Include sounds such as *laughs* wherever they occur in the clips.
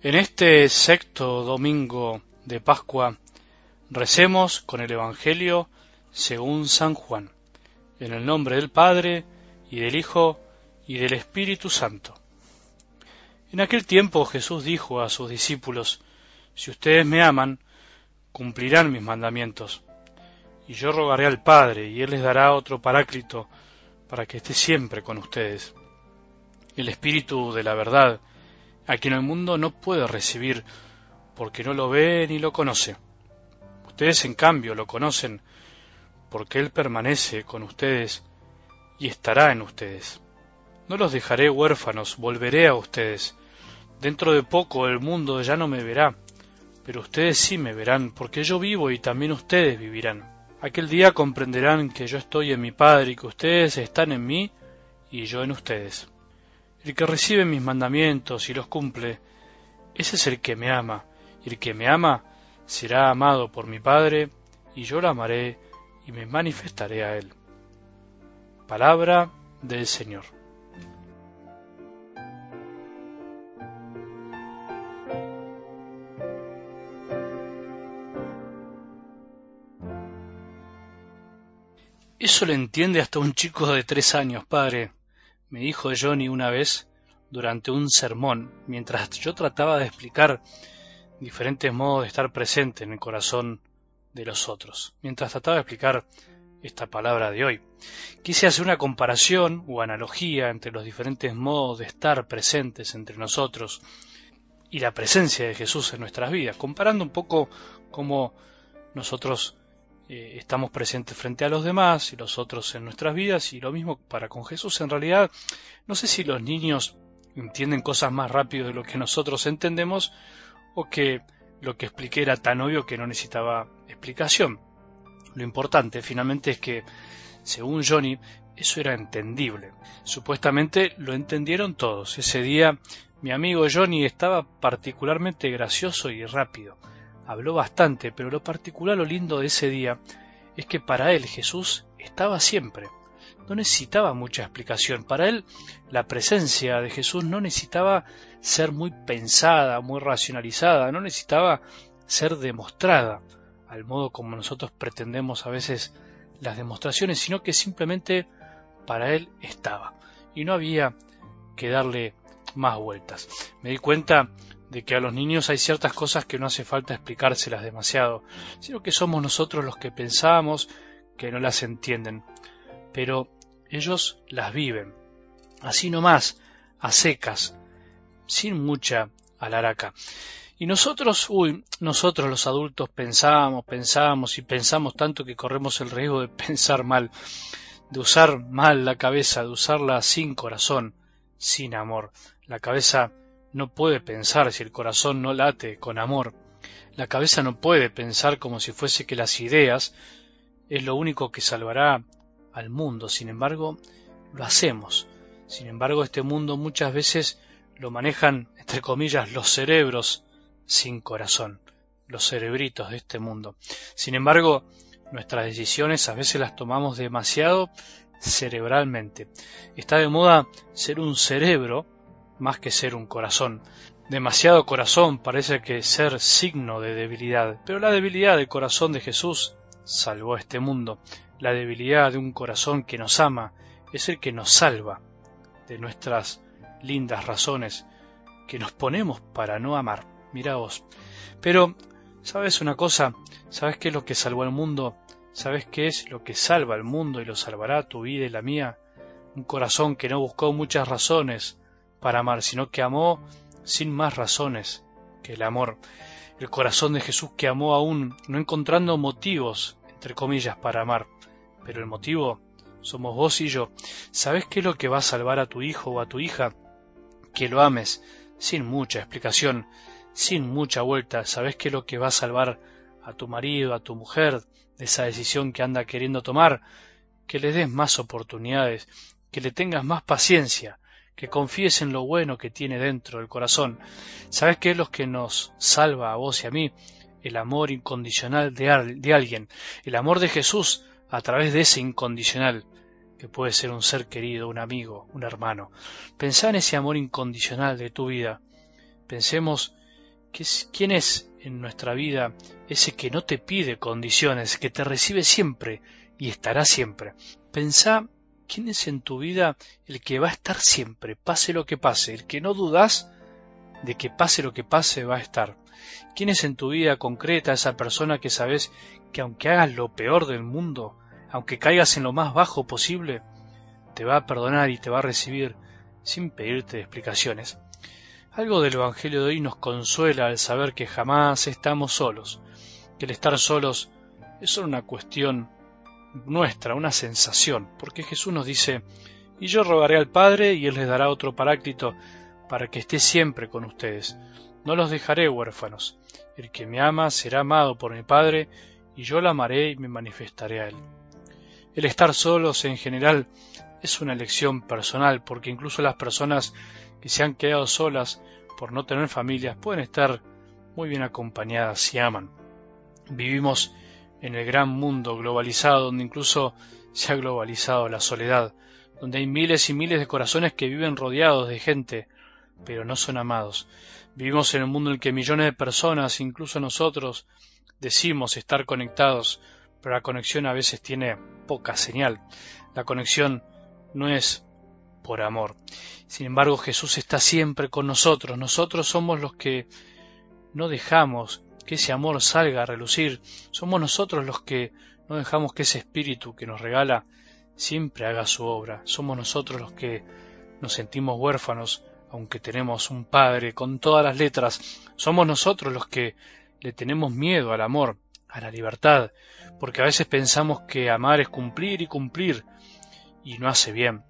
En este sexto domingo de Pascua recemos con el Evangelio según San Juan, en el nombre del Padre y del Hijo y del Espíritu Santo. En aquel tiempo Jesús dijo a sus discípulos, Si ustedes me aman, cumplirán mis mandamientos. Y yo rogaré al Padre, y Él les dará otro paráclito, para que esté siempre con ustedes. El Espíritu de la verdad, a quien el mundo no puede recibir porque no lo ve ni lo conoce. Ustedes, en cambio, lo conocen porque Él permanece con ustedes y estará en ustedes. No los dejaré huérfanos, volveré a ustedes. Dentro de poco el mundo ya no me verá, pero ustedes sí me verán, porque yo vivo y también ustedes vivirán. Aquel día comprenderán que yo estoy en mi Padre y que ustedes están en mí y yo en ustedes. El que recibe mis mandamientos y los cumple, ese es el que me ama, y el que me ama será amado por mi Padre, y yo lo amaré y me manifestaré a él. Palabra del Señor. Eso lo entiende hasta un chico de tres años, padre, me dijo Johnny una vez durante un sermón, mientras yo trataba de explicar diferentes modos de estar presente en el corazón de los otros, mientras trataba de explicar esta palabra de hoy. Quise hacer una comparación o analogía entre los diferentes modos de estar presentes entre nosotros y la presencia de Jesús en nuestras vidas, comparando un poco cómo nosotros eh, estamos presentes frente a los demás y los otros en nuestras vidas y lo mismo para con Jesús. En realidad, no sé si los niños entienden cosas más rápido de lo que nosotros entendemos o que lo que expliqué era tan obvio que no necesitaba explicación. Lo importante finalmente es que, según Johnny, eso era entendible. Supuestamente lo entendieron todos. Ese día mi amigo Johnny estaba particularmente gracioso y rápido habló bastante, pero lo particular, lo lindo de ese día, es que para él Jesús estaba siempre. No necesitaba mucha explicación. Para él la presencia de Jesús no necesitaba ser muy pensada, muy racionalizada, no necesitaba ser demostrada, al modo como nosotros pretendemos a veces las demostraciones, sino que simplemente para él estaba. Y no había que darle más vueltas. Me di cuenta de que a los niños hay ciertas cosas que no hace falta explicárselas demasiado, sino que somos nosotros los que pensamos que no las entienden. Pero ellos las viven, así nomás, a secas, sin mucha alaraca. Y nosotros, uy, nosotros los adultos pensamos, pensamos y pensamos tanto que corremos el riesgo de *laughs* pensar mal, de usar mal la cabeza, de usarla sin corazón, sin amor. La cabeza no puede pensar si el corazón no late con amor. La cabeza no puede pensar como si fuese que las ideas es lo único que salvará al mundo. Sin embargo, lo hacemos. Sin embargo, este mundo muchas veces lo manejan, entre comillas, los cerebros sin corazón, los cerebritos de este mundo. Sin embargo, nuestras decisiones a veces las tomamos demasiado cerebralmente. Está de moda ser un cerebro más que ser un corazón. Demasiado corazón parece que ser signo de debilidad, pero la debilidad del corazón de Jesús salvó este mundo. La debilidad de un corazón que nos ama es el que nos salva de nuestras lindas razones que nos ponemos para no amar. Mira vos. Pero, ¿sabes una cosa? ¿Sabes qué es lo que salvó al mundo? ¿Sabes qué es lo que salva al mundo y lo salvará tu vida y la mía? Un corazón que no buscó muchas razones para amar, sino que amó sin más razones que el amor. El corazón de Jesús que amó aún, no encontrando motivos, entre comillas, para amar. Pero el motivo somos vos y yo. ¿Sabes qué es lo que va a salvar a tu hijo o a tu hija? Que lo ames, sin mucha explicación, sin mucha vuelta. ¿Sabes qué es lo que va a salvar a tu marido, a tu mujer, de esa decisión que anda queriendo tomar? Que le des más oportunidades, que le tengas más paciencia, que confíes en lo bueno que tiene dentro del corazón. ¿Sabes qué es lo que nos salva a vos y a mí? El amor incondicional de, de alguien, el amor de Jesús a través de ese incondicional, que puede ser un ser querido, un amigo, un hermano. Pensá en ese amor incondicional de tu vida. Pensemos ¿Quién es en nuestra vida ese que no te pide condiciones, que te recibe siempre y estará siempre? Pensá quién es en tu vida el que va a estar siempre, pase lo que pase, el que no dudas de que pase lo que pase va a estar. ¿Quién es en tu vida concreta esa persona que sabes que aunque hagas lo peor del mundo, aunque caigas en lo más bajo posible, te va a perdonar y te va a recibir sin pedirte explicaciones? Algo del Evangelio de hoy nos consuela al saber que jamás estamos solos, que el estar solos es solo una cuestión nuestra, una sensación, porque Jesús nos dice, y yo rogaré al Padre y Él les dará otro paráclito para que esté siempre con ustedes. No los dejaré huérfanos. El que me ama será amado por mi Padre, y yo lo amaré y me manifestaré a Él. El estar solos en general es una elección personal, porque incluso las personas que se han quedado solas por no tener familias pueden estar muy bien acompañadas si aman. Vivimos en el gran mundo globalizado donde incluso se ha globalizado la soledad, donde hay miles y miles de corazones que viven rodeados de gente, pero no son amados. Vivimos en un mundo en el que millones de personas, incluso nosotros, decimos estar conectados, pero la conexión a veces tiene poca señal. La conexión no es por amor. Sin embargo, Jesús está siempre con nosotros. Nosotros somos los que no dejamos que ese amor salga a relucir. Somos nosotros los que no dejamos que ese espíritu que nos regala siempre haga su obra. Somos nosotros los que nos sentimos huérfanos aunque tenemos un Padre con todas las letras, somos nosotros los que le tenemos miedo al amor, a la libertad, porque a veces pensamos que amar es cumplir y cumplir, y no hace bien.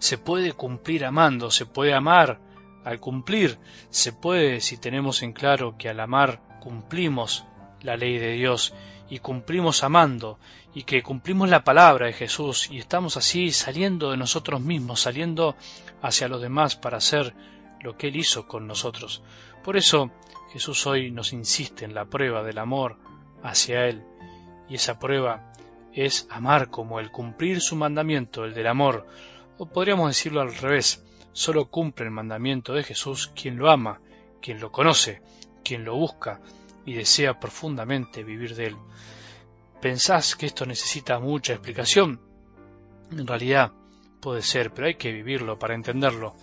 Se puede cumplir amando, se puede amar al cumplir, se puede si tenemos en claro que al amar cumplimos la ley de Dios y cumplimos amando y que cumplimos la palabra de Jesús y estamos así saliendo de nosotros mismos, saliendo hacia los demás para hacer lo que Él hizo con nosotros. Por eso Jesús hoy nos insiste en la prueba del amor hacia Él y esa prueba es amar como el cumplir su mandamiento, el del amor, o podríamos decirlo al revés, solo cumple el mandamiento de Jesús quien lo ama, quien lo conoce, quien lo busca, y desea profundamente vivir de él. ¿Pensás que esto necesita mucha explicación? En realidad puede ser, pero hay que vivirlo para entenderlo.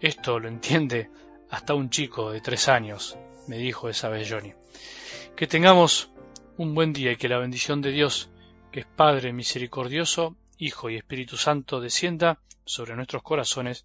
Esto lo entiende hasta un chico de tres años, me dijo esa vez Johnny. Que tengamos un buen día y que la bendición de Dios, que es Padre misericordioso, Hijo y Espíritu Santo, descienda sobre nuestros corazones